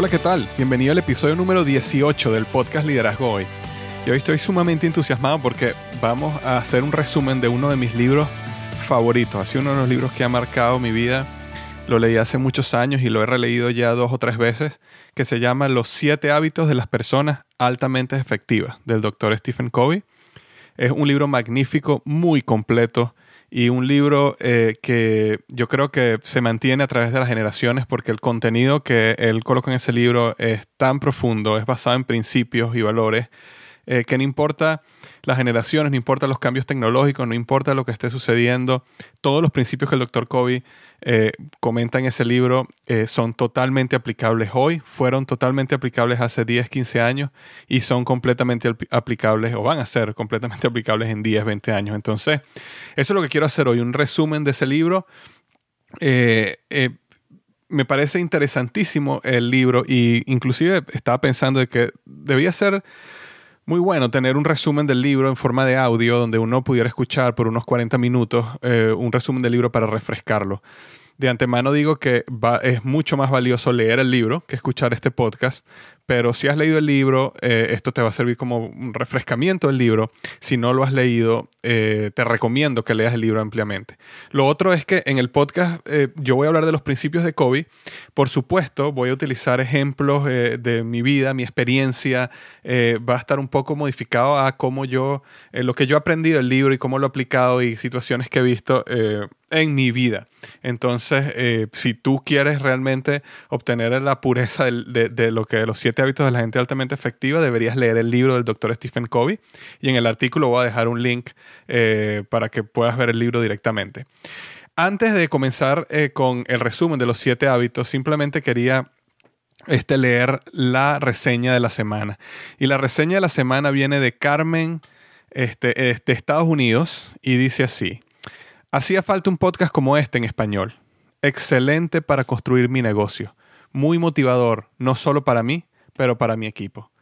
Hola, ¿qué tal? Bienvenido al episodio número 18 del podcast Liderazgo Hoy. Y hoy estoy sumamente entusiasmado porque vamos a hacer un resumen de uno de mis libros favoritos. Ha sido uno de los libros que ha marcado mi vida. Lo leí hace muchos años y lo he releído ya dos o tres veces, que se llama Los siete hábitos de las personas altamente efectivas, del doctor Stephen Covey. Es un libro magnífico, muy completo y un libro eh, que yo creo que se mantiene a través de las generaciones porque el contenido que él coloca en ese libro es tan profundo, es basado en principios y valores eh, que no importa las generaciones, no importa los cambios tecnológicos, no importa lo que esté sucediendo, todos los principios que el doctor Kobe eh, comenta en ese libro eh, son totalmente aplicables hoy, fueron totalmente aplicables hace 10, 15 años y son completamente aplicables o van a ser completamente aplicables en 10, 20 años. Entonces, eso es lo que quiero hacer hoy, un resumen de ese libro. me parece interesantísimo el libro y inclusive estaba pensando de que debía ser muy bueno tener un resumen del libro en forma de audio donde uno pudiera escuchar por unos 40 minutos eh, un resumen del libro para refrescarlo de antemano digo que es mucho más valioso leer el libro que escuchar este podcast, pero si has leído el libro, eh, esto te va a servir como un refrescamiento del libro. Si no lo has leído, eh, te recomiendo que leas el libro ampliamente. Lo otro es que en el podcast eh, yo voy a hablar de los principios de Kobe. Por supuesto, voy a utilizar ejemplos de mi vida, mi experiencia. va a estar un poco modificado a cómo yo, lo que yo he aprendido del libro y cómo lo he aplicado y situaciones que he visto en mi vida. Entonces, eh, si tú quieres realmente obtener la pureza de, lo que los siete hábitos de la gente altamente efectiva, deberías leer el libro del doctor Stephen Covey. Y en el artículo voy a dejar un link eh, para que puedas ver el libro directamente. Antes de comenzar eh, con el resumen de los siete hábitos, simplemente quería este, leer la reseña de la semana. Y la reseña de la semana viene de Carmen este, de Estados Unidos y dice así. Hacía falta un podcast como este en español. Excelente para construir mi negocio. Muy motivador, no solo para mí, pero para mi equipo.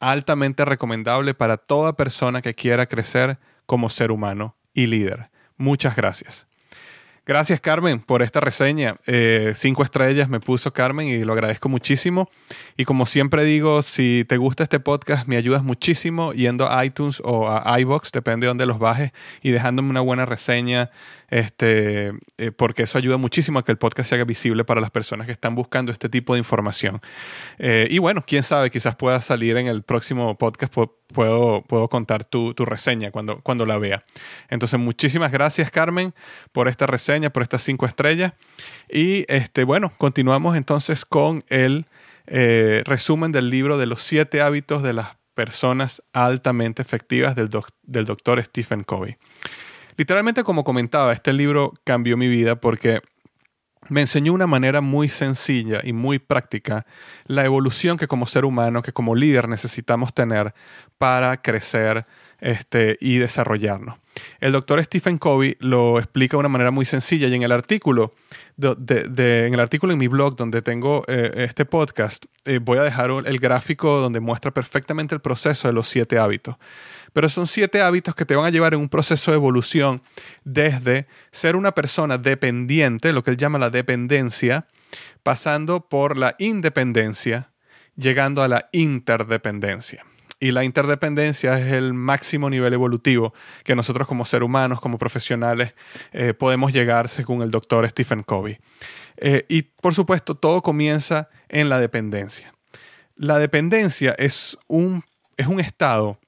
Altamente recomendable para toda persona que quiera crecer como ser humano y líder. Muchas gracias. Gracias Carmen por esta reseña. Eh, cinco estrellas me puso Carmen y lo agradezco muchísimo. Y como siempre digo, si te gusta este podcast, me ayudas muchísimo yendo a iTunes o a iBox, depende de dónde los bajes, y dejándome una buena reseña, este, eh, porque eso ayuda muchísimo a que el podcast se haga visible para las personas que están buscando este tipo de información. Eh, y bueno, quién sabe, quizás pueda salir en el próximo podcast puedo, puedo contar tu, reseña cuando, cuando la vea. Entonces, muchísimas gracias, Carmen, por esta reseña, por estas cinco estrellas. Y este, bueno, continuamos entonces con el eh, resumen del libro de los siete hábitos de las personas altamente efectivas del, del doctor Stephen Covey. Literalmente, como comentaba, este libro cambió mi vida porque me enseñó una manera muy sencilla y muy práctica la evolución que como ser humano, que como líder necesitamos tener para crecer este, y desarrollarnos. El doctor Stephen Covey lo explica de una manera muy sencilla y en el artículo, en, el artículo en mi blog donde tengo eh, este podcast, eh, voy a dejar el gráfico donde muestra perfectamente el proceso de los siete hábitos. Pero son siete hábitos que te van a llevar en un proceso de evolución desde ser una persona dependiente, lo que él llama la dependencia, pasando por la independencia, llegando a la interdependencia. Y la interdependencia es el máximo nivel evolutivo que nosotros como seres humanos, como profesionales, eh, podemos llegar según el doctor Stephen Covey. Eh, y por supuesto, todo comienza en la dependencia. La dependencia es un, es un estado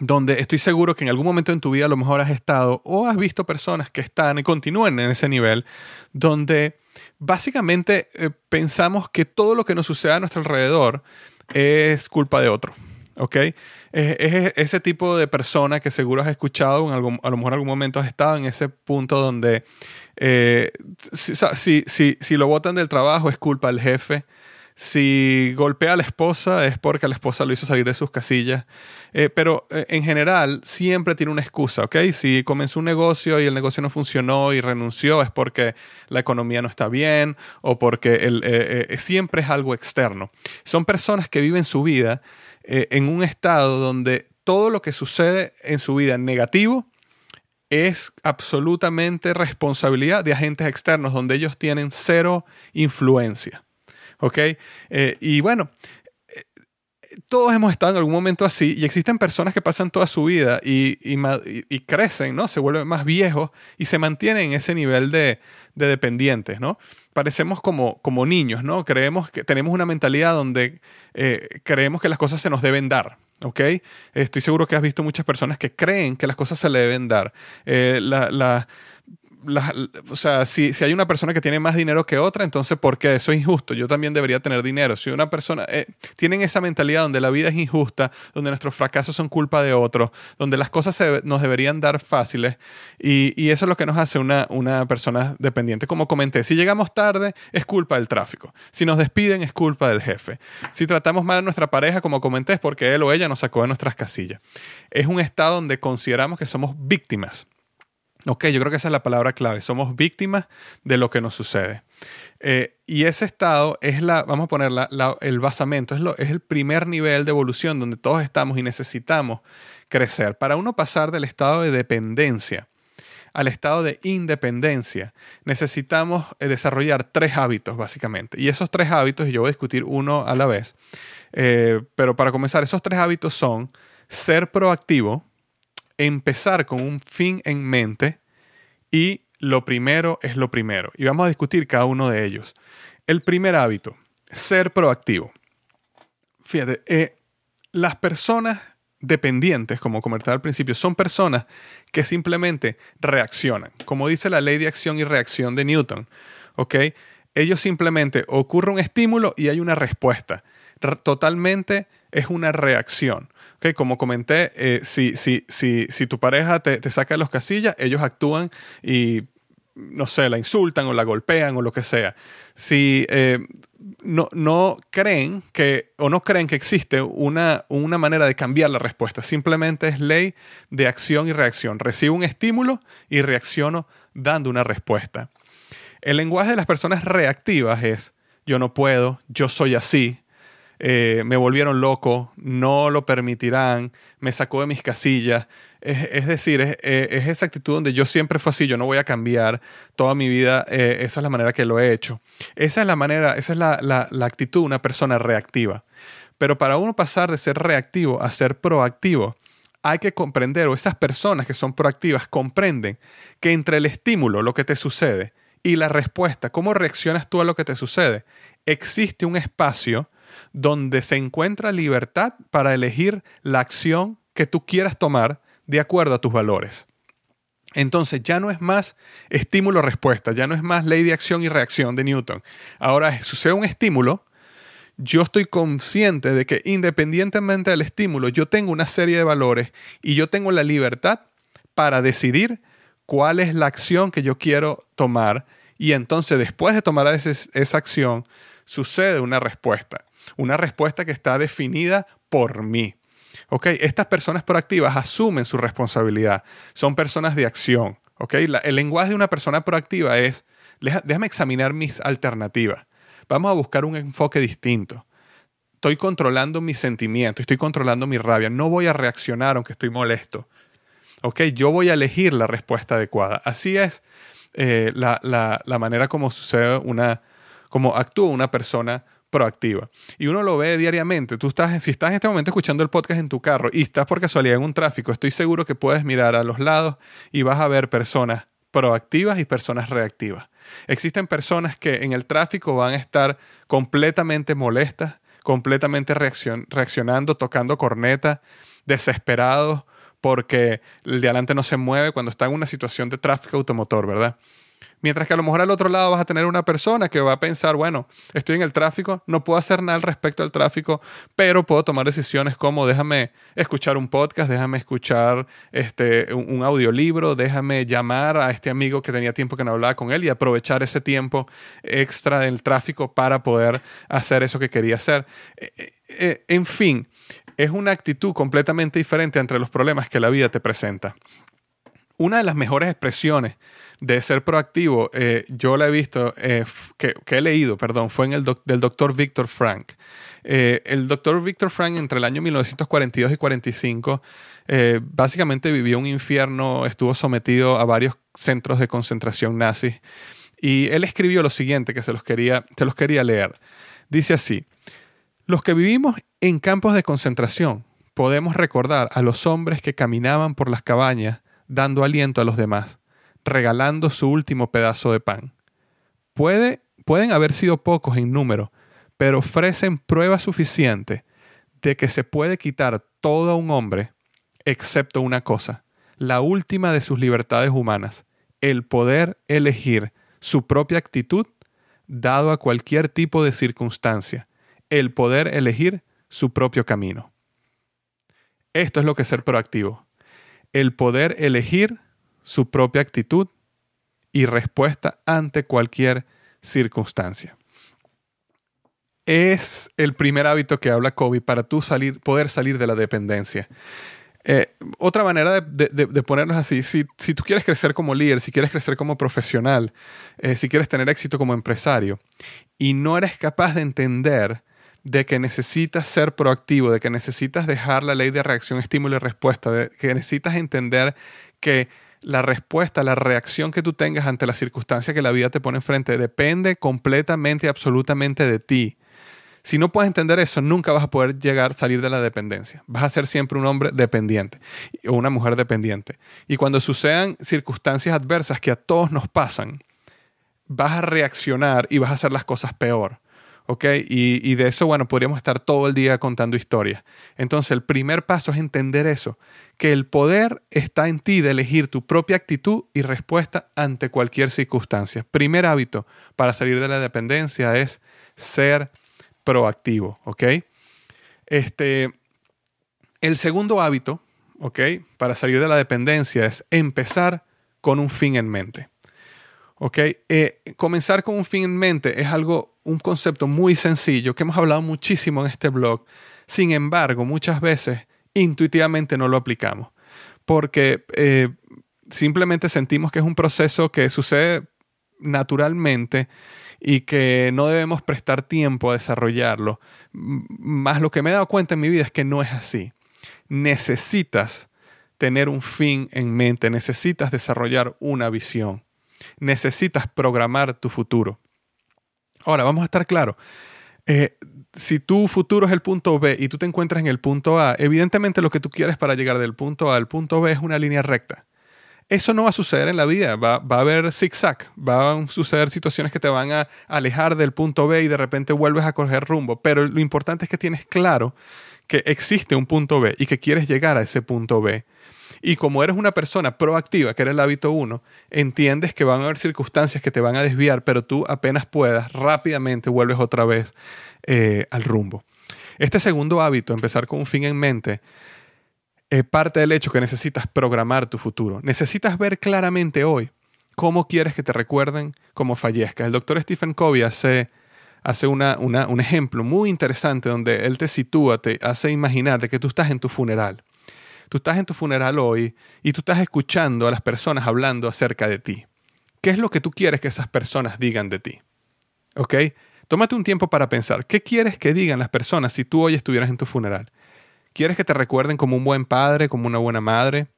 donde estoy seguro que en algún momento en tu vida a lo mejor has estado o has visto personas que están y continúen en ese nivel, donde básicamente eh, pensamos que todo lo que nos sucede a nuestro alrededor es culpa de otro. ¿Ok? Es, ese tipo de persona que seguro has escuchado, en algún, a lo mejor en algún momento has estado en ese punto donde eh, si, si, si, lo botan del trabajo es culpa del jefe, si golpea a la esposa es porque la esposa lo hizo salir de sus casillas. Eh, pero eh, en general siempre tiene una excusa, ¿ok? Si comenzó un negocio y el negocio no funcionó y renunció es porque la economía no está bien o porque eh, siempre es algo externo. Son personas que viven su vida en un estado donde todo lo que sucede en su vida negativo es absolutamente responsabilidad de agentes externos donde ellos tienen cero influencia. ¿Ok? y bueno, todos hemos estado en algún momento así y existen personas que pasan toda su vida y, crecen, ¿no? Se vuelven más viejos y se mantienen en ese nivel de, dependientes, ¿no? Parecemos como, como niños, ¿no? Creemos que tenemos una mentalidad donde eh, creemos que las cosas se nos deben dar, ¿ok? Estoy seguro que has visto muchas personas que creen que las cosas se le deben dar. Eh, la, o sea, si, si, hay una persona que tiene más dinero que otra, entonces ¿por qué? Eso es injusto. Yo también debería tener dinero. Si una persona eh, tienen esa mentalidad donde la vida es injusta, donde nuestros fracasos son culpa de otros, donde las cosas se, nos deberían dar fáciles y, y, eso es lo que nos hace una, una persona dependiente. Como comenté, si llegamos tarde es culpa del tráfico. Si nos despiden es culpa del jefe. Si tratamos mal a nuestra pareja, como comenté, es porque él o ella nos sacó de nuestras casillas. Es un estado donde consideramos que somos víctimas Ok, yo creo que esa es la palabra clave. Somos víctimas de lo que nos sucede. Eh, y ese estado es la, vamos a poner el basamento, es el primer nivel de evolución donde todos estamos y necesitamos crecer. Para uno pasar del estado de dependencia al estado de independencia, necesitamos eh, desarrollar tres hábitos, básicamente. Y esos tres hábitos, y yo voy a discutir uno a la vez, eh, pero para comenzar, esos tres hábitos son ser proactivo, empezar con un fin en mente y lo primero es lo primero. Y vamos a discutir cada uno de ellos. El primer hábito, ser proactivo. Fíjate, eh, las personas dependientes, como comenté al principio, son personas que simplemente reaccionan. Como dice la ley de acción y reacción de Newton, ¿ok? Ellos simplemente ocurre un estímulo y hay una respuesta. totalmente es una reacción como comenté, eh, si, si, si, si, tu pareja te, te saca de los casillas, ellos actúan y no sé, la insultan o la golpean o lo que sea. Si eh, no, no, creen que o no creen que existe una, una, manera de cambiar la respuesta, simplemente es ley de acción y reacción. Recibo un estímulo y reacciono dando una respuesta. El lenguaje de las personas reactivas es yo no puedo, yo soy así, eh, me volvieron loco, no lo permitirán, me sacó de mis casillas. Es, decir, es, esa actitud donde yo siempre fui así, yo no voy a cambiar toda mi vida, eh, esa es la manera que lo he hecho. Esa es la manera, esa es la, la actitud de una persona reactiva. Pero para uno pasar de ser reactivo a ser proactivo, hay que comprender, o esas personas que son proactivas comprenden que entre el estímulo, lo que te sucede, y la respuesta, cómo reaccionas tú a lo que te sucede, existe un espacio donde se encuentra libertad para elegir la acción que tú quieras tomar de acuerdo a tus valores. Entonces ya no es más estímulo-respuesta, ya no es más ley de acción y reacción de Newton. Ahora sucede un estímulo, yo estoy consciente de que independientemente del estímulo, yo tengo una serie de valores y yo tengo la libertad para decidir cuál es la acción que yo quiero tomar y entonces después de tomar esa acción sucede una respuesta, una respuesta que está definida por mí. Estas personas proactivas asumen su responsabilidad, son personas de acción. el lenguaje de una persona proactiva es, déjame examinar mis alternativas, vamos a buscar un enfoque distinto. Estoy controlando mis sentimientos, estoy controlando mi rabia, no voy a reaccionar aunque estoy molesto. Yo voy a elegir la respuesta adecuada. Así es eh, la, la, manera como sucede una, como actúa una persona proactiva. Y uno lo ve diariamente. Tú estás, si estás en este momento escuchando el podcast en tu carro y estás por casualidad en un tráfico, estoy seguro que puedes mirar a los lados y vas a ver personas proactivas y personas reactivas. Existen personas que en el tráfico van a estar completamente molestas, completamente reaccionando, tocando corneta, desesperados porque el de adelante no se mueve cuando está en una situación de tráfico automotor, ¿verdad? Mientras que a lo mejor al otro lado vas a tener una persona que va a pensar, bueno, estoy en el tráfico, no puedo hacer nada al respecto al tráfico, pero puedo tomar decisiones como déjame escuchar un podcast, déjame escuchar este, un, audiolibro, déjame llamar a este amigo que tenía tiempo que no hablaba con él y aprovechar ese tiempo extra del tráfico para poder hacer eso que quería hacer. Eh, eh, eh, en fin, es una actitud completamente diferente entre los problemas que la vida te presenta. Una de las mejores expresiones de ser proactivo, eh, yo la he visto, eh, que, he leído, perdón, fue en el del doctor Víctor Frank. Eh, el doctor Víctor Frank entre el año 1942 y 45 básicamente vivió un infierno, estuvo sometido a varios centros de concentración nazis y él escribió lo siguiente que se los quería, se los quería leer. Dice así, los que vivimos en campos de concentración podemos recordar a los hombres que caminaban por las cabañas dando aliento a los demás regalando su último pedazo de pan. Puede, pueden haber sido pocos en número, pero ofrecen prueba suficiente de que se puede quitar todo a un hombre, excepto una cosa, la última de sus libertades humanas, el poder elegir su propia actitud dado a cualquier tipo de circunstancia, el poder elegir su propio camino. Esto es lo que es ser proactivo, el poder elegir su propia actitud y respuesta ante cualquier circunstancia. Es el primer hábito que habla Kobe para tú salir, poder salir de la dependencia. Eh, otra manera de, ponernos así, si, tú quieres crecer como líder, si quieres crecer como profesional, eh, si quieres tener éxito como empresario y no eres capaz de entender de que necesitas ser proactivo, de que necesitas dejar la ley de reacción, estímulo y respuesta, de que necesitas entender que la respuesta, la reacción que tú tengas ante la circunstancia que la vida te pone enfrente depende completamente y absolutamente de ti. Si no puedes entender eso, nunca vas a poder llegar, salir de la dependencia. Vas a ser siempre un hombre dependiente o una mujer dependiente. Y cuando sucedan circunstancias adversas que a todos nos pasan, vas a reaccionar y vas a hacer las cosas peor. Y, de eso, bueno, podríamos estar todo el día contando historias. Entonces, el primer paso es entender eso, que el poder está en ti de elegir tu propia actitud y respuesta ante cualquier circunstancia. Primer hábito para salir de la dependencia es ser proactivo, ¿ok? Este, el segundo hábito, ¿ok? Para salir de la dependencia es empezar con un fin en mente. ¿Ok? Eh, comenzar con un fin en mente es algo, un concepto muy sencillo que hemos hablado muchísimo en este blog. Sin embargo, muchas veces intuitivamente no lo aplicamos porque eh, simplemente sentimos que es un proceso que sucede naturalmente y que no debemos prestar tiempo a desarrollarlo. Más lo que me he dado cuenta en mi vida es que no es así. Necesitas tener un fin en mente, necesitas desarrollar una visión necesitas programar tu futuro. Ahora, vamos a estar claros. Eh, si tu futuro es el punto B y tú te encuentras en el punto A, evidentemente lo que tú quieres para llegar del punto A al punto B es una línea recta. eso no va a suceder en la vida, va, va a haber zigzag, van a suceder situaciones que te van a alejar del punto B y de repente vuelves a coger rumbo, pero lo importante es que tienes claro que existe un punto B y que quieres llegar a ese punto B. Y como eres una persona proactiva, que era el hábito 1, entiendes que van a haber circunstancias que te van a desviar, pero tú apenas puedas, rápidamente vuelves otra vez eh, al rumbo. Este segundo hábito, empezar con un fin en mente, es parte del hecho que necesitas programar tu futuro. Necesitas ver claramente hoy cómo quieres que te recuerden cómo fallezcas. El doctor Stephen Covey hace, hace una, un ejemplo muy interesante donde él te sitúa, te hace imaginar de que tú estás en tu funeral. Tú estás en tu funeral hoy y tú estás escuchando a las personas hablando acerca de ti. ¿Qué es lo que tú quieres que esas personas digan de ti? ¿Ok? Tómate un tiempo para pensar, ¿qué quieres que digan las personas si tú hoy estuvieras en tu funeral? ¿Quieres que te recuerden como un buen padre, como una buena madre?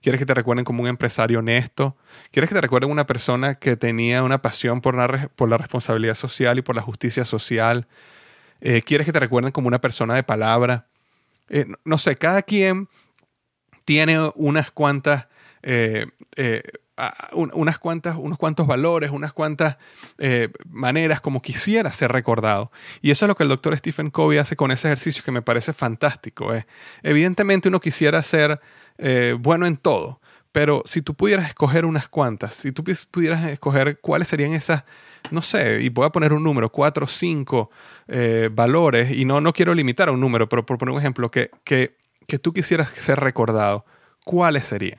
¿Quieres que te recuerden como un empresario honesto? ¿Quieres que te recuerden una persona que tenía una pasión por la, responsabilidad social y por la justicia social? Eh, ¿Quieres que te recuerden como una persona de palabra? Eh, no sé, cada quien tiene unas cuantas eh, unas cuantas, unos cuantos valores, unas cuantas eh, maneras como quisiera ser recordado. Y eso es lo que el doctor Stephen Covey hace con ese ejercicio que me parece fantástico. Eh. Evidentemente uno quisiera ser eh, bueno en todo, pero si tú pudieras escoger unas cuantas, si tú pudieras escoger cuáles serían esas, no sé, y voy a poner un número, cuatro o cinco valores, y no, no quiero limitar a un número, pero por poner un ejemplo, que, que, que tú quisieras ser recordado, ¿cuáles serían?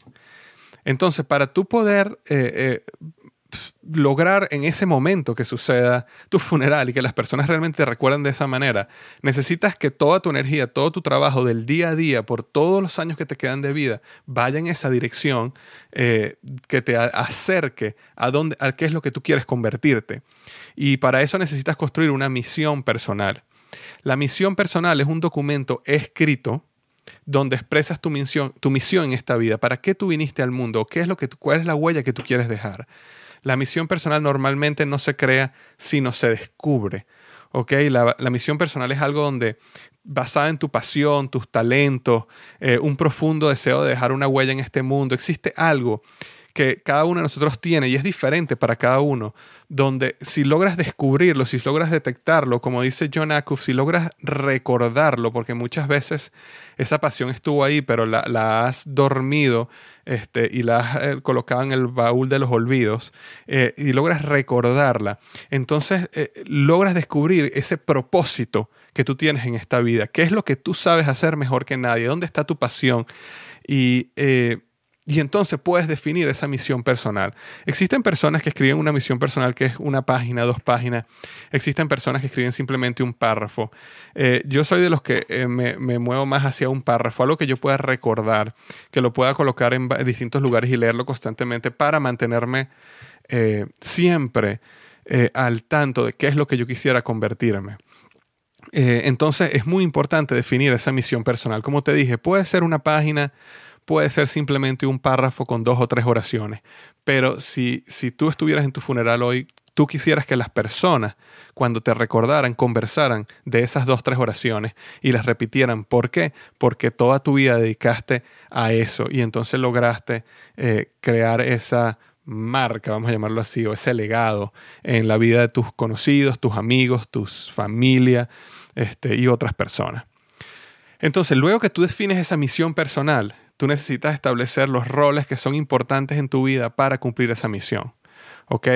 Entonces, para tú poder eh, eh, lograr en ese momento que suceda tu funeral y que las personas realmente te recuerden de esa manera, necesitas que toda tu energía, todo tu trabajo del día a día, por todos los años que te quedan de vida, vaya en esa dirección eh, que te acerque a, dónde, a qué es lo que tú quieres convertirte. Y para eso necesitas construir una misión personal. La misión personal es un documento escrito donde expresas tu misión, tu misión en esta vida, para qué tú viniste al mundo, qué es lo que cuál es la huella que tú quieres dejar. La misión personal normalmente no se crea, sino se descubre. La, misión personal es algo donde, basada en tu pasión, tus talentos, eh, un profundo deseo de dejar una huella en este mundo, existe algo que cada uno de nosotros tiene y es diferente para cada uno, donde si logras descubrirlo, si logras detectarlo, como dice John Acuff, si logras recordarlo, porque muchas veces esa pasión estuvo ahí, pero la, has dormido este, y la has eh, colocado en el baúl de los olvidos, eh, y logras recordarla, entonces eh, logras descubrir ese propósito que tú tienes en esta vida, qué es lo que tú sabes hacer mejor que nadie, dónde está tu pasión. Y y entonces puedes definir esa misión personal. Existen personas que escriben una misión personal que es una página, dos páginas. Existen personas que escriben simplemente un párrafo. Eh, yo soy de los que eh, me, muevo más hacia un párrafo, algo que yo pueda recordar, que lo pueda colocar en distintos lugares y leerlo constantemente para mantenerme eh, siempre al tanto de qué es lo que yo quisiera convertirme. entonces es muy importante definir esa misión personal. Como te dije, puede ser una página puede ser simplemente un párrafo con dos o tres oraciones. Pero si, si tú estuvieras en tu funeral hoy, tú quisieras que las personas, cuando te recordaran, conversaran de esas dos, tres oraciones y las repitieran. ¿Por qué? Porque toda tu vida dedicaste a eso y entonces lograste eh, crear esa marca, vamos a llamarlo así, o ese legado en la vida de tus conocidos, tus amigos, tus familia este, y otras personas. Entonces, luego que tú defines esa misión personal, tú necesitas establecer los roles que son importantes en tu vida para cumplir esa misión. ¿ok?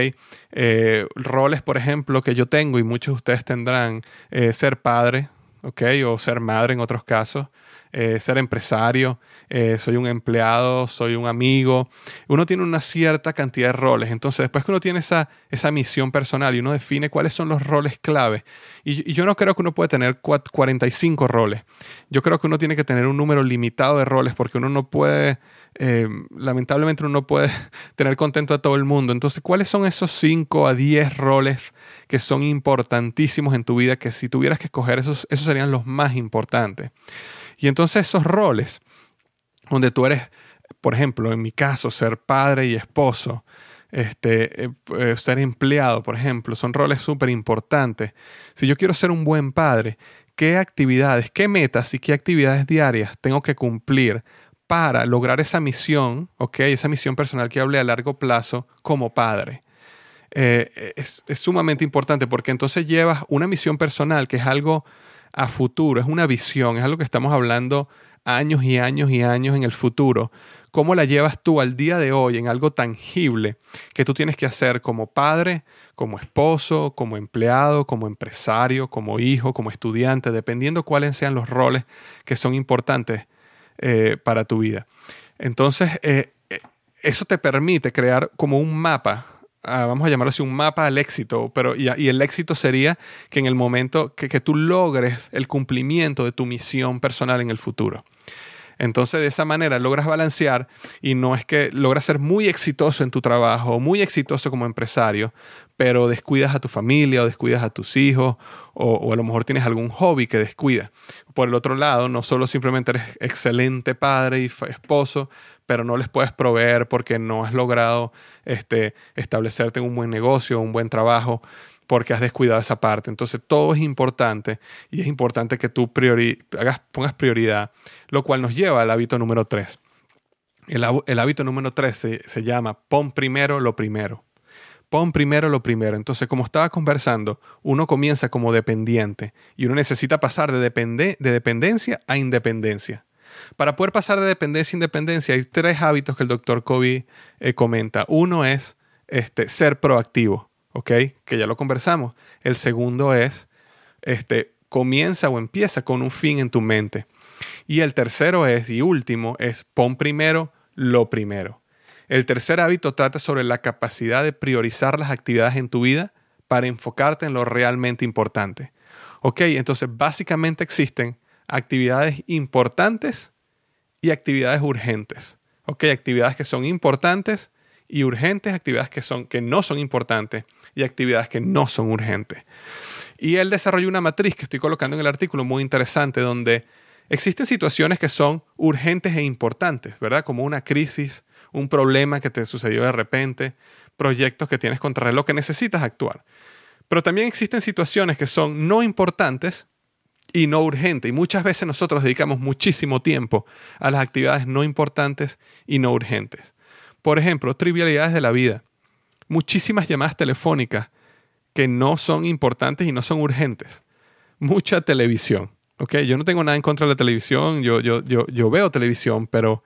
Eh, roles, por ejemplo, que yo tengo y muchos de ustedes tendrán, eh, ser padre, ¿ok? O ser madre en otros casos, eh, ser empresario, eh, soy un empleado, soy un amigo. Uno tiene una cierta cantidad de roles. Entonces, después que uno tiene esa, esa misión personal y uno define cuáles son los roles clave, y, yo no creo que uno puede tener 45 roles. Yo creo que uno tiene que tener un número limitado de roles porque uno no puede, eh, lamentablemente uno no puede tener contento a todo el mundo. Entonces, ¿cuáles son esos 5 a 10 roles que son importantísimos en tu vida que si tuvieras que escoger esos, esos serían los más importantes? Y entonces esos roles, donde tú eres, por ejemplo, en mi caso, ser padre y esposo, este, eh, eh, ser empleado, por ejemplo, son roles súper importantes. Si yo quiero ser un buen padre, ¿qué actividades, qué metas y qué actividades diarias tengo que cumplir para lograr esa misión, ¿ok? Esa misión personal que hable a largo plazo como padre. Eh, es, es, sumamente importante porque entonces llevas una misión personal que es algo a futuro, es una visión, es algo que estamos hablando años y años y años en el futuro. ¿Cómo la llevas tú al día de hoy en algo tangible que tú tienes que hacer como padre, como esposo, como empleado, como empresario, como hijo, como estudiante, dependiendo cuáles sean los roles que son importantes eh, para tu vida? Entonces, eh, eh, eso te permite crear como un mapa ah, vamos a llamarlo así, un mapa al éxito, pero y, el éxito sería que en el momento que, tú logres el cumplimiento de tu misión personal en el futuro. Entonces, de esa manera logras balancear y no es que logras ser muy exitoso en tu trabajo, muy exitoso como empresario, pero descuidas a tu familia o descuidas a tus hijos o, a lo mejor tienes algún hobby que descuida. Por el otro lado, no solo simplemente eres excelente padre y esposo, pero no les puedes proveer porque no has logrado este, establecerte un buen negocio, un buen trabajo porque has descuidado esa parte. Entonces todo es importante y es importante que tú hagas, pongas prioridad, lo cual nos lleva al hábito número 3. El, hábito número 3 se, llama pon primero lo primero. Pon primero lo primero. Entonces, como estaba conversando, uno comienza como dependiente y uno necesita pasar de, de dependencia a independencia. Para poder pasar de dependencia a independencia hay tres hábitos que el doctor Kobe eh, comenta. Uno es este, ser proactivo. ¿ok? Que ya lo conversamos. El segundo es, este, comienza o empieza con un fin en tu mente. Y el tercero es, y último, es pon primero lo primero. El tercer hábito trata sobre la capacidad de priorizar las actividades en tu vida para enfocarte en lo realmente importante. ¿Ok? Entonces, básicamente existen actividades importantes y actividades urgentes. ¿Ok? Actividades que son importantes y urgentes, actividades que, son, que no son importantes y actividades que no son urgentes. Y él desarrolló una matriz que estoy colocando en el artículo muy interesante donde existen situaciones que son urgentes e importantes, ¿verdad? Como una crisis, un problema que te sucedió de repente, proyectos que tienes contra lo que necesitas actuar. Pero también existen situaciones que son no importantes y no urgentes. Y muchas veces nosotros dedicamos muchísimo tiempo a las actividades no importantes y no urgentes. Por ejemplo, trivialidades de la vida muchísimas llamadas telefónicas que no son importantes y no son urgentes. Mucha televisión. Okay, yo no tengo nada en contra de la televisión, yo, yo, yo, yo veo televisión, pero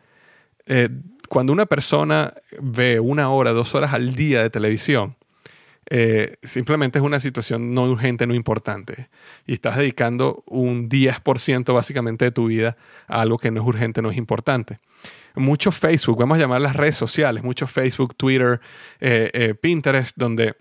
eh, cuando una persona ve una hora, dos horas al día de televisión, eh, simplemente es una situación no urgente, no importante. Y estás dedicando un 10% básicamente de tu vida a algo que no es urgente, no es importante mucho Facebook, vamos a llamar las redes sociales, mucho Facebook, Twitter, eh, eh, Pinterest, donde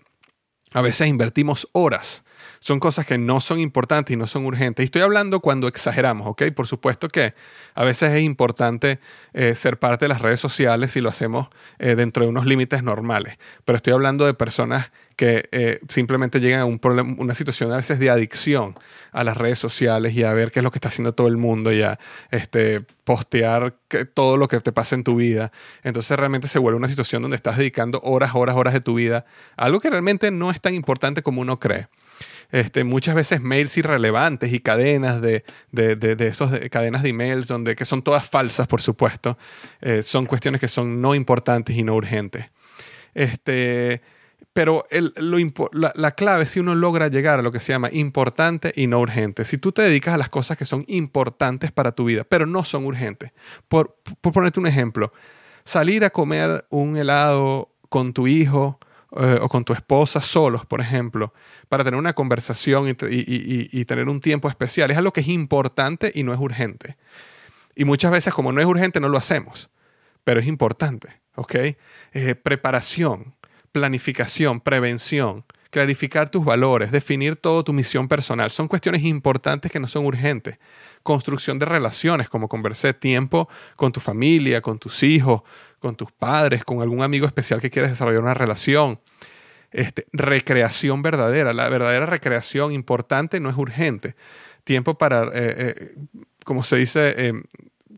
a veces invertimos horas. Son cosas que no son importantes y no son urgentes. Y estoy hablando cuando exageramos, ¿ok? Por supuesto que a veces es importante eh, ser parte de las redes sociales si lo hacemos dentro de unos límites normales. Pero estoy hablando de personas que eh, simplemente llegan a un problema, una situación a veces de adicción a las redes sociales y a ver qué es lo que está haciendo todo el mundo y a este, postear todo lo que te pasa en tu vida. Entonces realmente se vuelve una situación donde estás dedicando horas, horas, horas de tu vida a algo que realmente no es tan importante como uno cree. Este, muchas veces mails irrelevantes y cadenas de, de, de, esos cadenas de emails donde que son todas falsas, por supuesto, eh, son cuestiones que son no importantes y no urgentes. Este, pero la, clave es si uno logra llegar a lo que se llama importante y no urgente. Si tú te dedicas a las cosas que son importantes para tu vida, pero no son urgentes. Por, ponerte un ejemplo, salir a comer un helado con tu hijo eh, o con tu esposa solos, por ejemplo, para tener una conversación y, tener un tiempo especial, es algo que es importante y no es urgente. Y muchas veces como no es urgente no lo hacemos, pero es importante, ¿ok? Eh, preparación planificación, prevención, clarificar tus valores, definir toda tu misión personal. Son cuestiones importantes que no son urgentes. Construcción de relaciones, como conversé, tiempo con tu familia, con tus hijos, con tus padres, con algún amigo especial que quieres desarrollar una relación. Este, recreación verdadera. La verdadera recreación importante no es urgente. Tiempo para, eh, eh, como se dice, eh,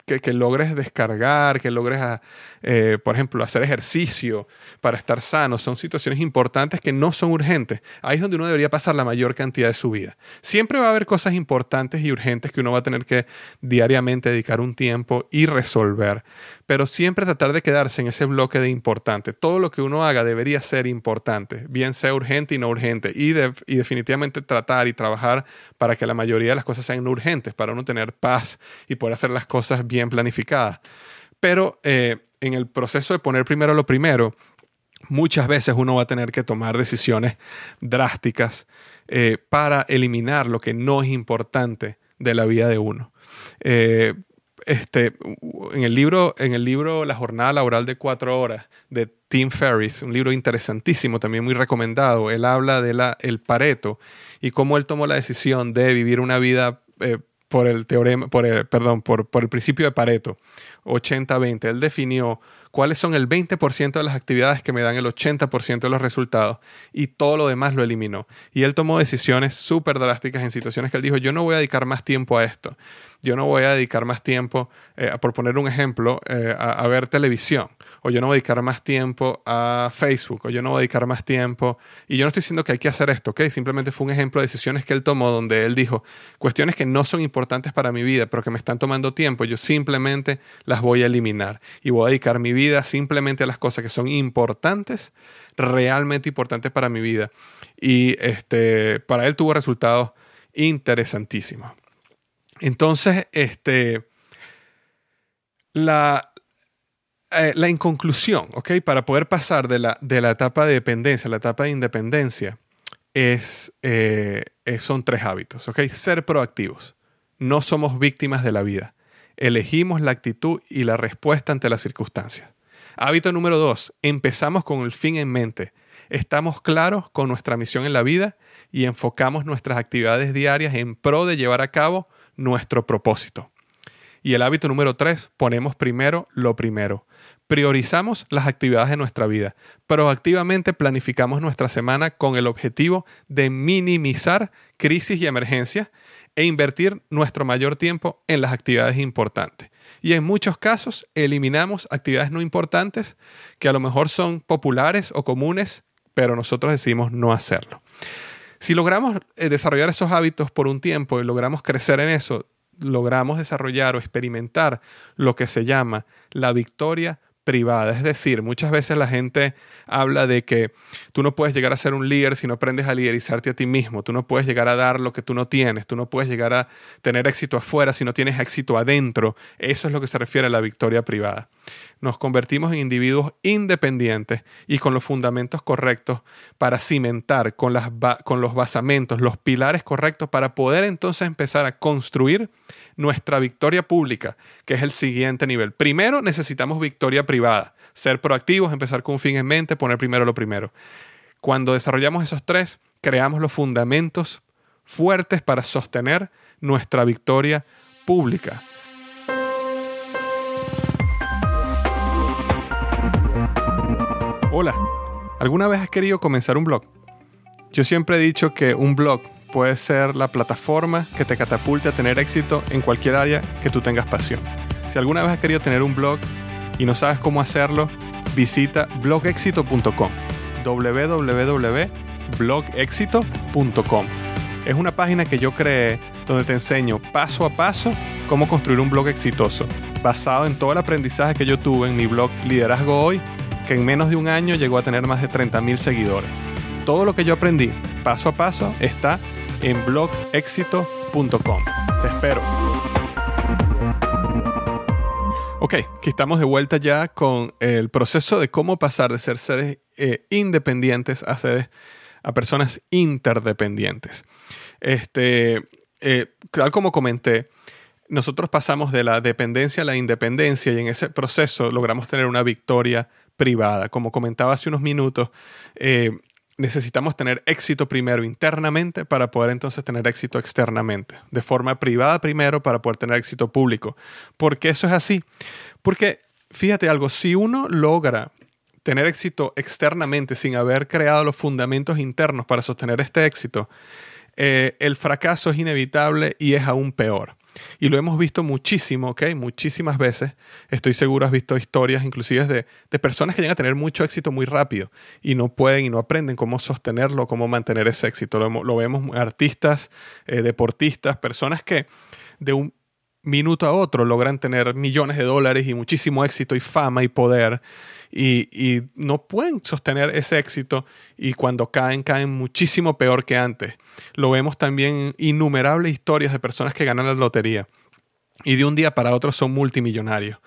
que, logres descargar, que logres, ah, eh, por ejemplo, hacer ejercicio para estar sano. Son situaciones importantes que no son urgentes. Ahí es donde uno debería pasar la mayor cantidad de su vida. Siempre va a haber cosas importantes y urgentes que uno va a tener que diariamente dedicar un tiempo y resolver. Pero siempre tratar de quedarse en ese bloque de importante. Todo lo que uno haga debería ser importante, bien sea urgente y no urgente. Y, y definitivamente tratar y trabajar para que la mayoría de las cosas sean urgentes, para uno tener paz y poder hacer las cosas bien planificadas. Pero eh, en el proceso de poner primero lo primero, muchas veces uno va a tener que tomar decisiones drásticas eh, para eliminar lo que no es importante de la vida de uno. Eh, este, en, el libro, en el libro La jornada laboral de cuatro horas de Tim Ferriss, un libro interesantísimo, también muy recomendado, él habla de el Pareto y cómo él tomó la decisión de vivir una vida por el teorema, por el, perdón, por, por el principio de Pareto, 80-20. Él definió cuáles son el 20% de las actividades que me dan el 80% de los resultados y todo lo demás lo eliminó. Y él tomó decisiones súper drásticas en situaciones que él dijo, yo no voy a dedicar más tiempo a esto yo no voy a dedicar más tiempo, eh, por poner un ejemplo, eh, a, ver televisión, o yo no voy a dedicar más tiempo a Facebook, o yo no voy a dedicar más tiempo, y yo no estoy diciendo que hay que hacer esto, ¿ok? Simplemente fue un ejemplo de decisiones que él tomó donde él dijo, cuestiones que no son importantes para mi vida, pero que me están tomando tiempo, yo simplemente las voy a eliminar y voy a dedicar mi vida simplemente a las cosas que son importantes, realmente importantes para mi vida. Y este, para él tuvo resultados interesantísimos. Entonces, este, la, eh, la inconclusión, ¿ok? Para poder pasar de la, de la etapa de dependencia a la etapa de independencia, es, eh, son tres hábitos, ¿ok? Ser proactivos. No somos víctimas de la vida. Elegimos la actitud y la respuesta ante las circunstancias. Hábito número dos, empezamos con el fin en mente. Estamos claros con nuestra misión en la vida y enfocamos nuestras actividades diarias en pro de llevar a cabo nuestro propósito. Y el hábito número tres, ponemos primero lo primero. Priorizamos las actividades de nuestra vida. Proactivamente planificamos nuestra semana con el objetivo de minimizar crisis y emergencias e invertir nuestro mayor tiempo en las actividades importantes. Y en muchos casos eliminamos actividades no importantes que a lo mejor son populares o comunes, pero nosotros decidimos no hacerlo. Si logramos eh, desarrollar esos hábitos por un tiempo y logramos crecer en eso, logramos desarrollar o experimentar lo que se llama la victoria privada. Es decir, muchas veces la gente habla de que tú no puedes llegar a ser un líder si no aprendes a liderizarte a ti mismo. Tú no puedes llegar a dar lo que tú no tienes. Tú no puedes llegar a tener éxito afuera si no tienes éxito adentro. Eso es lo que se refiere a la victoria privada. Nos convertimos en individuos independientes y con los fundamentos correctos para cimentar, con, con los basamentos, los pilares correctos para poder entonces empezar a construir nuestra victoria pública, que es el siguiente nivel. Primero necesitamos victoria privada, ser proactivos, empezar con un fin en mente, poner primero lo primero. Cuando desarrollamos esos tres, creamos los fundamentos fuertes para sostener nuestra victoria pública. Hola, ¿alguna vez has querido comenzar un blog? Yo siempre he dicho que un blog puede ser la plataforma que te catapulte a tener éxito en cualquier área que tú tengas pasión. Si alguna vez has querido tener un blog y no sabes cómo hacerlo, visita blogexito.com www.blogexito.com Es una página que yo creé donde te enseño paso a paso cómo construir un blog exitoso, basado en todo el aprendizaje que yo tuve en mi blog Liderazgo Hoy, que en menos de un año llegó a tener más de 30.000 seguidores. Todo lo que yo aprendí paso a paso está en blogexito.com. Te espero. Ok, aquí estamos de vuelta ya con el proceso de cómo pasar de ser seres eh, independientes a seres a personas interdependientes. Este, eh, tal como comenté, nosotros pasamos de la dependencia a la independencia y en ese proceso logramos tener una victoria privada. Como comentaba hace unos minutos, eh, necesitamos tener éxito primero internamente para poder entonces tener éxito externamente, de forma privada primero para poder tener éxito público. ¿Por qué eso es así? Porque fíjate algo, si uno logra tener éxito externamente sin haber creado los fundamentos internos para sostener este éxito, eh, el fracaso es inevitable y es aún peor. Y lo hemos visto muchísimo, ¿ok? Muchísimas veces. Estoy seguro has visto historias inclusive de, de personas que llegan a tener mucho éxito muy rápido y no pueden y no aprenden cómo sostenerlo, cómo mantener ese éxito. Lo, vemos artistas, eh, deportistas, personas que de un minuto a otro logran tener millones de dólares y muchísimo éxito y fama y poder y, no pueden sostener ese éxito y cuando caen, caen muchísimo peor que antes. Lo vemos también innumerables historias de personas que ganan la lotería y de un día para otro son multimillonarios.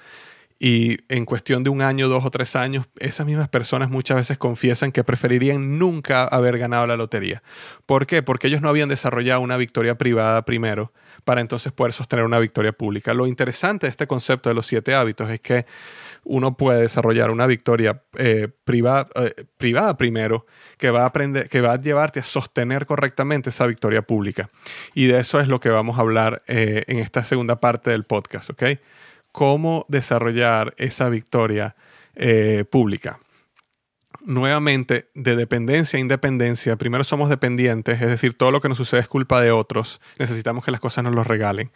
Y en cuestión de un año, dos o tres años, esas mismas personas muchas veces confiesan que preferirían nunca haber ganado la lotería. ¿Por qué? Porque ellos no habían desarrollado una victoria privada primero para entonces poder sostener una victoria pública. Lo interesante de este concepto de los siete hábitos es que uno puede desarrollar una victoria eh, privada, eh, privada primero que va, a aprender, que va a llevarte a sostener correctamente esa victoria pública. Y de eso es lo que vamos a hablar eh, en esta segunda parte del podcast, ¿ok? Cómo desarrollar esa victoria pública nuevamente de dependencia a independencia. Primero somos dependientes, es decir, todo lo que nos sucede es culpa de otros. Necesitamos que las cosas nos lo regalen.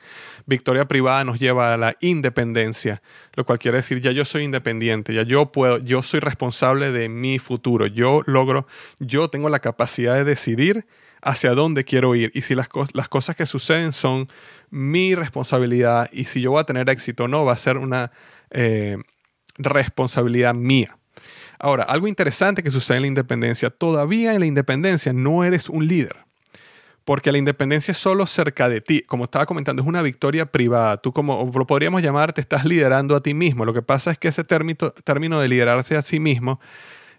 Victoria privada nos lleva a la independencia, lo cual quiere decir ya yo soy independiente, ya yo puedo, yo soy responsable de mi futuro. Yo logro, yo tengo la capacidad de decidir hacia dónde quiero ir y si las cosas que suceden son mi responsabilidad y si yo voy a tener éxito o no, va a ser una eh, responsabilidad mía. Ahora, algo interesante que sucede en la independencia, todavía en la independencia no eres un líder, porque la independencia es solo cerca de ti. Como estaba comentando, es una victoria privada. Tú como lo podríamos llamar, te estás liderando a ti mismo. Lo que pasa es que ese término, término de liderarse a sí mismo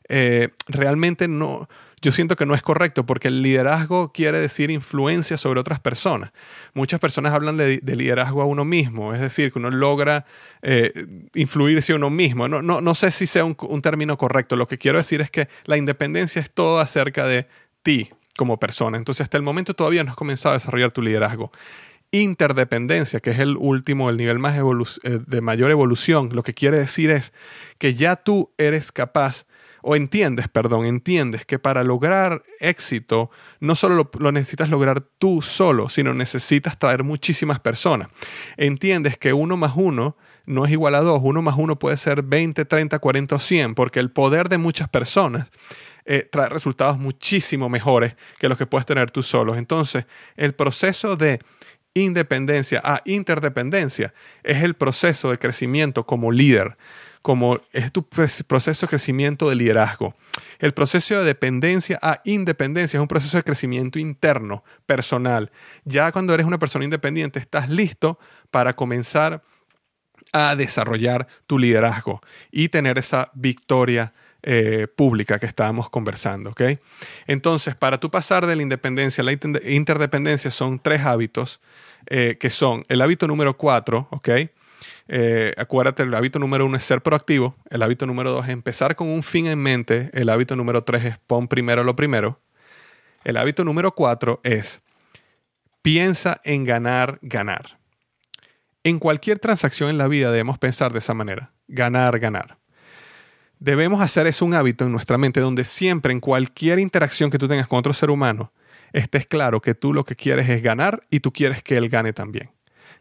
eh, realmente no, yo siento que no es correcto porque el liderazgo quiere decir influencia sobre otras personas. Muchas personas hablan de, liderazgo a uno mismo, es decir, que uno logra eh, influirse a uno mismo. No, no, no sé si sea un, un término correcto. Lo que quiero decir es que la independencia es todo acerca de ti como persona. Entonces, hasta el momento todavía no has comenzado a desarrollar tu liderazgo interdependencia, que es el último, el nivel más eh, de mayor evolución, lo que quiere decir es que ya tú eres capaz o entiendes, perdón, entiendes que para lograr éxito no solo lo, necesitas lograr tú solo, sino necesitas traer muchísimas personas. Entiendes que uno más uno no es igual a dos, uno más uno puede ser 20, 30, 40 o 100, porque el poder de muchas personas eh, trae resultados muchísimo mejores que los que puedes tener tú solo. Entonces, el proceso de independencia a interdependencia es el proceso de crecimiento como líder como es tu proceso de crecimiento de liderazgo. El proceso de dependencia a independencia es un proceso de crecimiento interno, personal. Ya cuando eres una persona independiente, estás listo para comenzar a desarrollar tu liderazgo y tener esa victoria eh, pública que estábamos conversando. Entonces, para tú pasar de la independencia a la interdependencia son tres hábitos eh, que son el hábito número cuatro, ¿ok? Eh, acuérdate, el hábito número uno es ser proactivo, el hábito número dos es empezar con un fin en mente, el hábito número tres es pon primero lo primero, el hábito número cuatro es piensa en ganar, ganar. En cualquier transacción en la vida debemos pensar de esa manera, ganar, ganar. Debemos hacer eso un hábito en nuestra mente donde siempre en cualquier interacción que tú tengas con otro ser humano, estés claro que tú lo que quieres es ganar y tú quieres que él gane también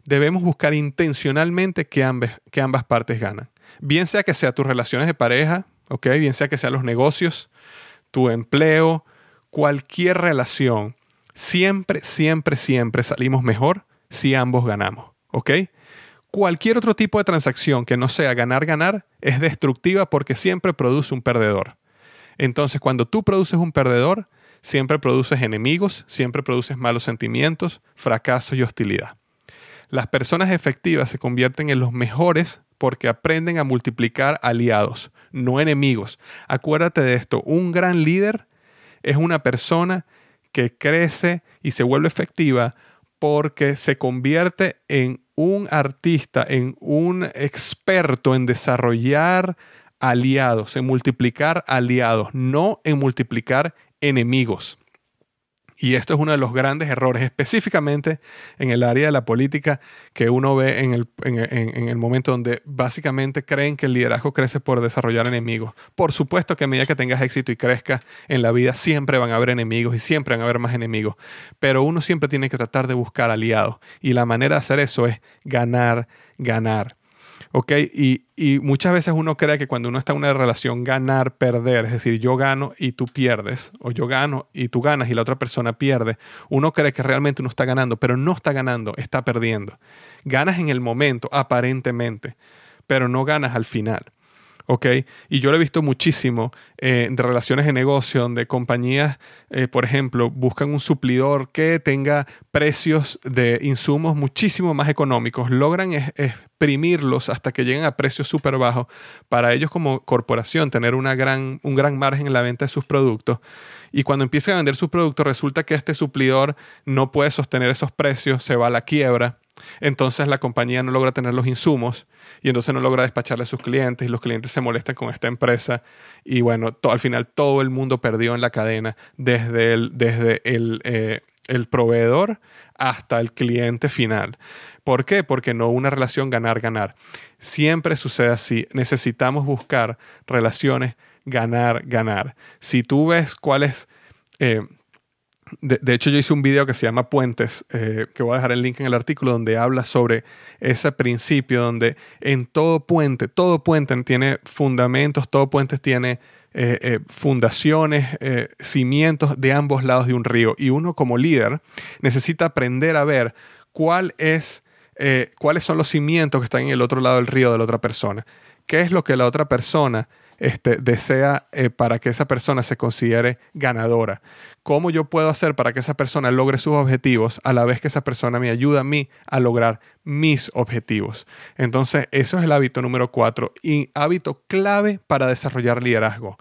debemos buscar intencionalmente que, ambas, partes ganan. Bien sea que sea tus relaciones de pareja, bien sea que sean los negocios, tu empleo, cualquier relación, siempre, siempre, siempre salimos mejor si ambos ganamos. Cualquier otro tipo de transacción que no sea ganar, ganar es destructiva porque siempre produce un perdedor. Entonces, cuando tú produces un perdedor, siempre produces enemigos, siempre produces malos sentimientos, fracaso y hostilidad. Las personas efectivas se convierten en los mejores porque aprenden a multiplicar aliados, no enemigos. Acuérdate de esto, un gran líder es una persona que crece y se vuelve efectiva porque se convierte en un artista, en un experto en desarrollar aliados, en multiplicar aliados, no en multiplicar enemigos. Y esto es uno de los grandes errores, específicamente en el área de la política, que uno ve en el, en, el, momento donde básicamente creen que el liderazgo crece por desarrollar enemigos. Por supuesto que a medida que tengas éxito y crezcas en la vida, siempre van a haber enemigos y siempre van a haber más enemigos. Pero uno siempre tiene que tratar de buscar aliados. Y la manera de hacer eso es ganar, ganar. ¿Ok? Y, muchas veces uno cree que cuando uno está en una relación ganar, perder, es decir, yo gano y tú pierdes, o yo gano y tú ganas y la otra persona pierde, uno cree que realmente uno está ganando, pero no está ganando, está perdiendo. Ganas en el momento, aparentemente, pero no ganas al final. ¿Ok? Y yo lo he visto muchísimo eh, de relaciones de negocio donde compañías, eh, por ejemplo, buscan un suplidor que tenga precios de insumos muchísimo más económicos, logran exprimirlos hasta que lleguen a precios súper bajos para ellos como corporación tener una gran, un gran margen en la venta de sus productos. Y cuando empiezan a vender sus productos resulta que este suplidor no puede sostener esos precios, se va a la quiebra entonces la compañía no logra tener los insumos y entonces no logra despacharle a sus clientes y los clientes se molestan con esta empresa y bueno, al final todo el mundo perdió en la cadena desde el, desde el, eh, el proveedor hasta el cliente final. ¿Por qué? Porque no una relación ganar-ganar. Siempre sucede así. Necesitamos buscar relaciones ganar-ganar. Si tú ves cuáles... Eh, de, hecho, yo hice un video que se llama Puentes, eh, que voy a dejar el link en el artículo, donde habla sobre ese principio, donde en todo puente, todo puente tiene fundamentos, todo puente tiene eh, eh, fundaciones, cimientos de ambos lados de un río. Y uno como líder necesita aprender a ver cuál es, cuáles son los cimientos que están en el otro lado del río de la otra persona. ¿Qué es lo que la otra persona este, desea eh, para que esa persona se considere ganadora. ¿Cómo yo puedo hacer para que esa persona logre sus objetivos a la vez que esa persona me ayuda a mí a lograr mis objetivos? Entonces, eso es el hábito número cuatro y hábito clave para desarrollar liderazgo.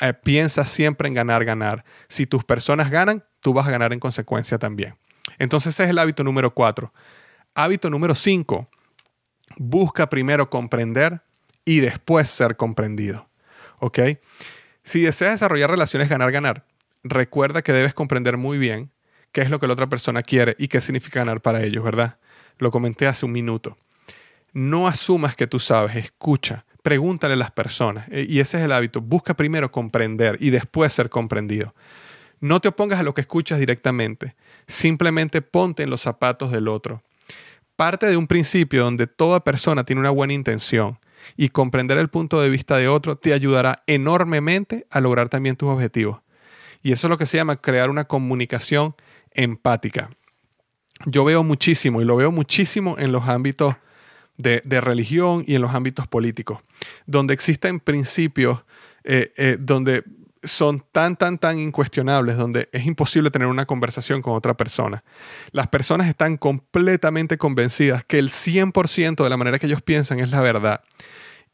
Eh, piensa siempre en ganar, ganar. Si tus personas ganan, tú vas a ganar en consecuencia también. Entonces, ese es el hábito número cuatro. Hábito número cinco. Busca primero comprender y después ser comprendido. Si deseas desarrollar relaciones ganar-ganar, recuerda que debes comprender muy bien qué es lo que la otra persona quiere y qué significa ganar para ellos, ¿verdad? Lo comenté hace un minuto. No asumas que tú sabes, escucha, pregúntale a las personas. E, y ese es el hábito. Busca primero comprender y después ser comprendido. No te opongas a lo que escuchas directamente. Simplemente ponte en los zapatos del otro. Parte de un principio donde toda persona tiene una buena intención y comprender el punto de vista de otro te ayudará enormemente a lograr también tus objetivos. Y eso es lo que se llama crear una comunicación empática. Yo veo muchísimo y lo veo muchísimo en los ámbitos de, religión y en los ámbitos políticos, donde existen principios eh, eh, donde son tan, tan, tan incuestionables, donde es imposible tener una conversación con otra persona. Las personas están completamente convencidas que el 100% de la manera que ellos piensan es la verdad.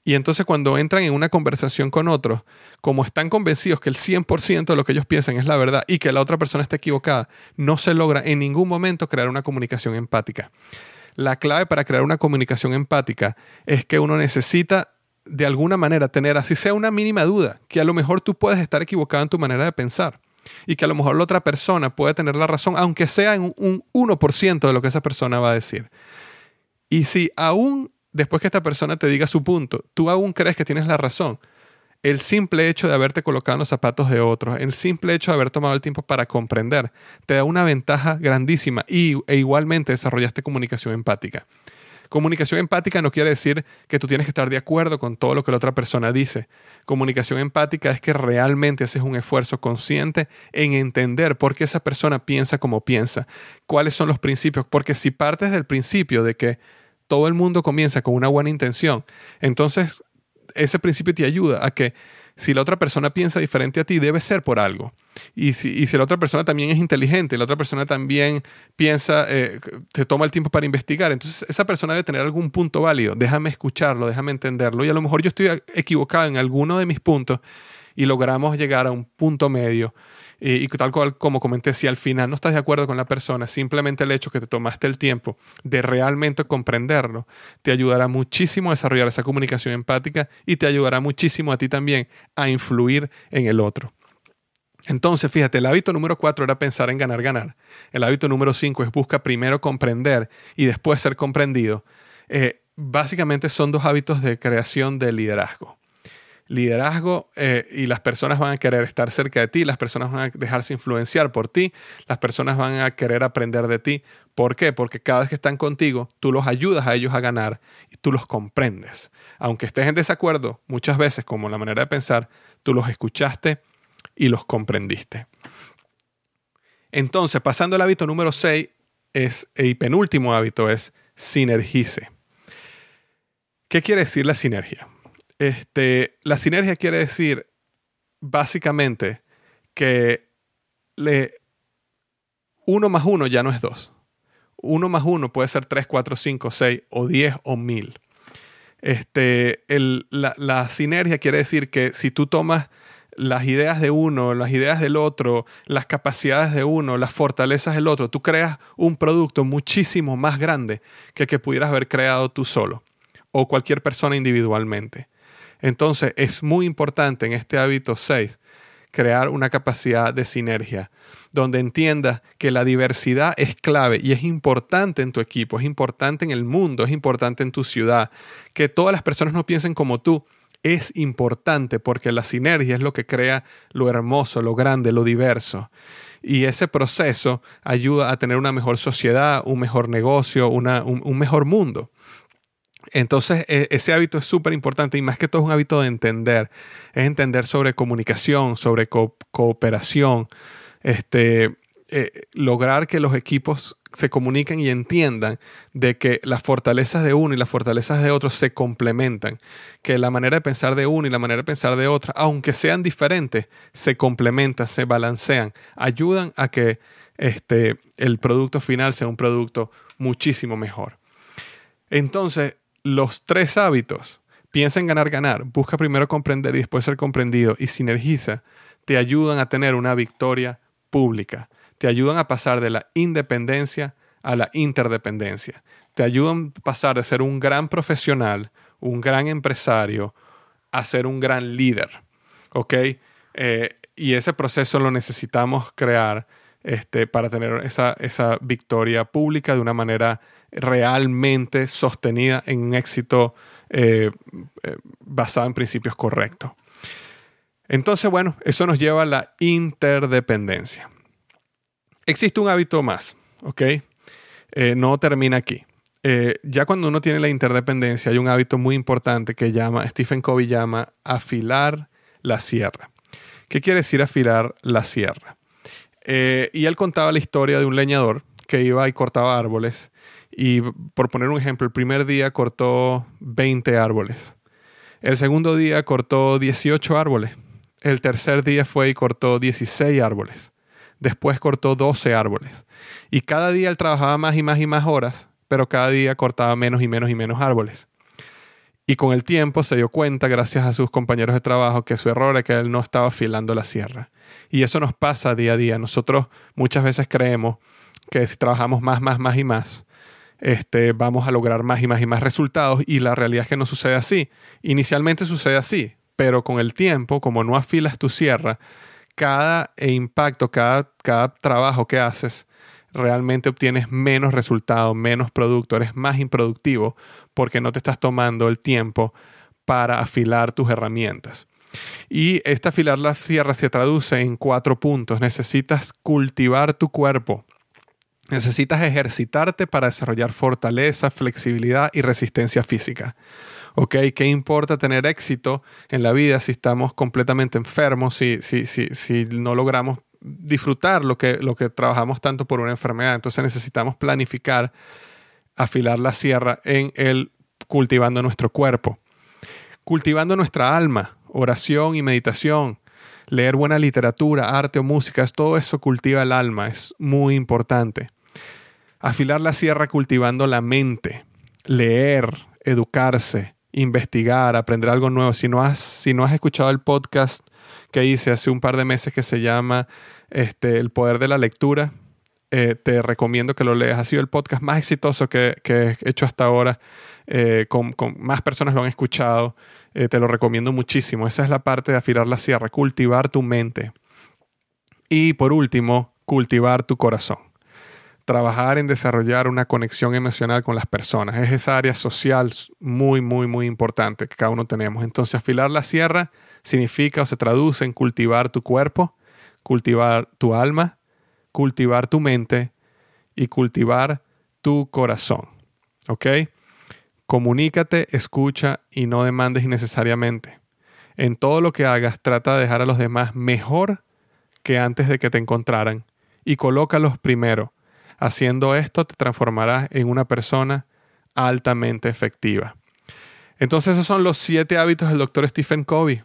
Y entonces cuando entran en una conversación con otros, como están convencidos que el 100% de lo que ellos piensan es la verdad y que la otra persona está equivocada, no se logra en ningún momento crear una comunicación empática. La clave para crear una comunicación empática es que uno necesita de alguna manera tener, así sea una mínima duda, que a lo mejor tú puedes estar equivocado en tu manera de pensar y que a lo mejor la otra persona puede tener la razón, aunque sea en un 1% de lo que esa persona va a decir. Y si aún después que esta persona te diga su punto, tú aún crees que tienes la razón, el simple hecho de haberte colocado en los zapatos de otros, el simple hecho de haber tomado el tiempo para comprender, te da una ventaja grandísima y, e igualmente desarrollaste comunicación empática. Comunicación empática no quiere decir que tú tienes que estar de acuerdo con todo lo que la otra persona dice. Comunicación empática es que realmente haces un esfuerzo consciente en entender por qué esa persona piensa como piensa, cuáles son los principios, porque si partes del principio de que todo el mundo comienza con una buena intención, entonces ese principio te ayuda a que si la otra persona piensa diferente a ti, debe ser por algo. Y si, la otra persona también es inteligente, la otra persona también piensa, eh, te toma el tiempo para investigar, entonces esa persona debe tener algún punto válido. Déjame escucharlo, déjame entenderlo. Y a lo mejor yo estoy equivocado en alguno de mis puntos y logramos llegar a un punto medio y, tal cual como comenté, si al final no estás de acuerdo con la persona, simplemente el hecho que te tomaste el tiempo de realmente comprenderlo, te ayudará muchísimo a desarrollar esa comunicación empática y te ayudará muchísimo a ti también a influir en el otro. Entonces, fíjate, el hábito número cuatro era pensar en ganar, ganar. El hábito número cinco es busca primero comprender y después ser comprendido. Eh, básicamente son dos hábitos de creación de liderazgo. Liderazgo eh, y las personas van a querer estar cerca de ti, las personas van a dejarse influenciar por ti, las personas van a querer aprender de ti. ¿Por qué? Porque cada vez que están contigo, tú los ayudas a ellos a ganar y tú los comprendes. Aunque estés en desacuerdo, muchas veces, como la manera de pensar, tú los escuchaste y los comprendiste. Entonces, pasando al hábito número 6, es, y penúltimo hábito es sinergice. ¿Qué quiere decir la sinergia? Este, la sinergia quiere decir básicamente que uno más uno ya no es dos. Uno más uno puede ser tres, cuatro, cinco, seis, o diez, o mil. Este, la, la sinergia quiere decir que si tú tomas las ideas de uno, las ideas del otro, las capacidades de uno, las fortalezas del otro, tú creas un producto muchísimo más grande que el que pudieras haber creado tú solo o cualquier persona individualmente. Entonces es muy importante en este hábito 6 crear una capacidad de sinergia, donde entiendas que la diversidad es clave y es importante en tu equipo, es importante en el mundo, es importante en tu ciudad, que todas las personas no piensen como tú, es importante porque la sinergia es lo que crea lo hermoso, lo grande, lo diverso. Y ese proceso ayuda a tener una mejor sociedad, un mejor negocio, un, mejor mundo. Entonces, e, ese hábito es súper importante y más que todo es un hábito de entender. Es entender sobre comunicación, sobre cooperación, este, eh, lograr que los equipos se comuniquen y entiendan de que las fortalezas de uno y las fortalezas de otro se complementan, que la manera de pensar de uno y la manera de pensar de otra, aunque sean diferentes, se complementan, se balancean, ayudan a que este, el producto final sea un producto muchísimo mejor. Entonces, los tres hábitos, piensa en ganar, ganar, busca primero comprender y después ser comprendido y sinergiza, te ayudan a tener una victoria pública te ayudan a pasar de la independencia a la interdependencia. Te ayudan a pasar de ser un gran profesional, un gran empresario, a ser un gran líder. ¿Ok? Eh, y ese proceso lo necesitamos crear este, para tener esa, victoria pública de una manera realmente sostenida en un éxito eh, eh, basado en principios correctos. Entonces, bueno, eso nos lleva a la interdependencia. Existe un hábito más, ¿ok? Eh, no termina aquí. Ya cuando uno tiene la interdependencia, hay un hábito muy importante que llama, Stephen Covey llama afilar la sierra. ¿Qué quiere decir afilar la sierra? Y él contaba la historia de un leñador que iba y cortaba árboles. Y por poner un ejemplo, el primer día cortó 20 árboles. El segundo día cortó 18 árboles. El tercer día fue y cortó 16 árboles. Después cortó 12 árboles. Y cada día él trabajaba más y más y más horas, pero cada día cortaba menos y menos y menos árboles. Y con el tiempo se dio cuenta, gracias a sus compañeros de trabajo, que su error era que él no estaba afilando la sierra. Y eso nos pasa día a día. Nosotros muchas veces creemos que si trabajamos más, más, más y más, este, vamos a lograr más y más y más resultados. Y la realidad es que no sucede así. Inicialmente sucede así, pero con el tiempo, como no afilas tu sierra, cada impacto, cada, cada trabajo que haces, realmente obtienes menos resultados, menos producto, eres más improductivo porque no te estás tomando el tiempo para afilar tus herramientas. Y esta afilar la sierra se traduce en cuatro puntos. Necesitas cultivar tu cuerpo. Necesitas ejercitarte para desarrollar fortaleza, flexibilidad y resistencia física. ¿ok? ¿Qué importa tener éxito en la vida si estamos completamente enfermos, si, si, si, si no logramos disfrutar lo que, lo que trabajamos tanto por una enfermedad? Entonces necesitamos planificar, afilar la sierra en el cultivando nuestro cuerpo, cultivando nuestra alma, oración y meditación, leer buena literatura, arte o música, todo eso cultiva el alma, es muy importante. Afilar la sierra cultivando la mente, leer, educarse, investigar, aprender algo nuevo. Si no has, si no has escuchado el podcast que hice hace un par de meses que se llama este, El Poder de la Lectura, eh, te recomiendo que lo leas. Ha sido el podcast más exitoso que, he hecho hasta ahora. Eh, con, más personas lo han escuchado. Eh, te lo recomiendo muchísimo. Esa es la parte de afilar la sierra, cultivar tu mente. Y por último, cultivar tu corazón. Trabajar en desarrollar una conexión emocional con las personas. Es esa área social muy, muy, muy importante que cada uno tenemos. Entonces, afilar la sierra significa o se traduce en cultivar tu cuerpo, cultivar tu alma, cultivar tu mente y cultivar tu corazón. ¿Ok? Comunícate, escucha y no demandes innecesariamente. En todo lo que hagas, trata de dejar a los demás mejor que antes de que te encontraran y colócalos primero. Haciendo esto te transformarás en una persona altamente efectiva. Entonces esos son los siete hábitos del doctor Stephen Covey.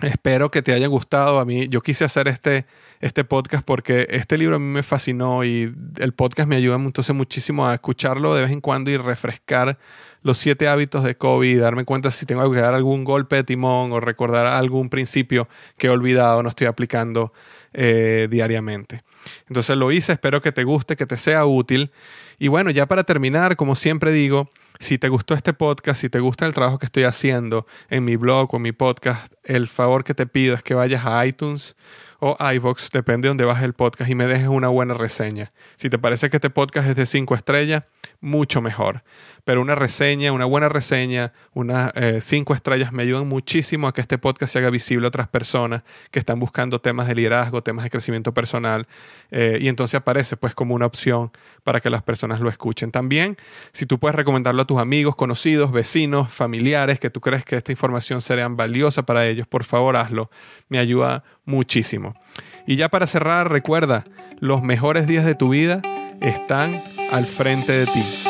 Espero que te haya gustado. A mí, yo quise hacer este, este podcast porque este libro a mí me fascinó y el podcast me ayuda entonces muchísimo a escucharlo de vez en cuando y refrescar los siete hábitos de Kobe y darme cuenta si tengo que dar algún golpe de timón o recordar algún principio que he olvidado, no estoy aplicando eh, diariamente. Entonces lo hice, espero que te guste, que te sea útil. Y bueno, ya para terminar, como siempre digo, si te gustó este podcast, si te gusta el trabajo que estoy haciendo en mi blog o en mi podcast, el favor que te pido es que vayas a iTunes o iVoox, depende de donde bajes el podcast, y me dejes una buena reseña. Si te parece que este podcast es de cinco estrellas, mucho mejor. Pero una reseña, una buena reseña, unas eh, cinco estrellas me ayudan muchísimo a que este podcast se haga visible a otras personas que están buscando temas de liderazgo, temas de crecimiento personal, eh, y entonces aparece pues como una opción para que las personas lo escuchen. También, si tú puedes recomendarlo a tus amigos, conocidos, vecinos, familiares, que tú crees que esta información sería valiosa para ellos, por favor hazlo. Me ayuda muchísimo. Y ya para cerrar, recuerda, los mejores días de tu vida están al frente de ti.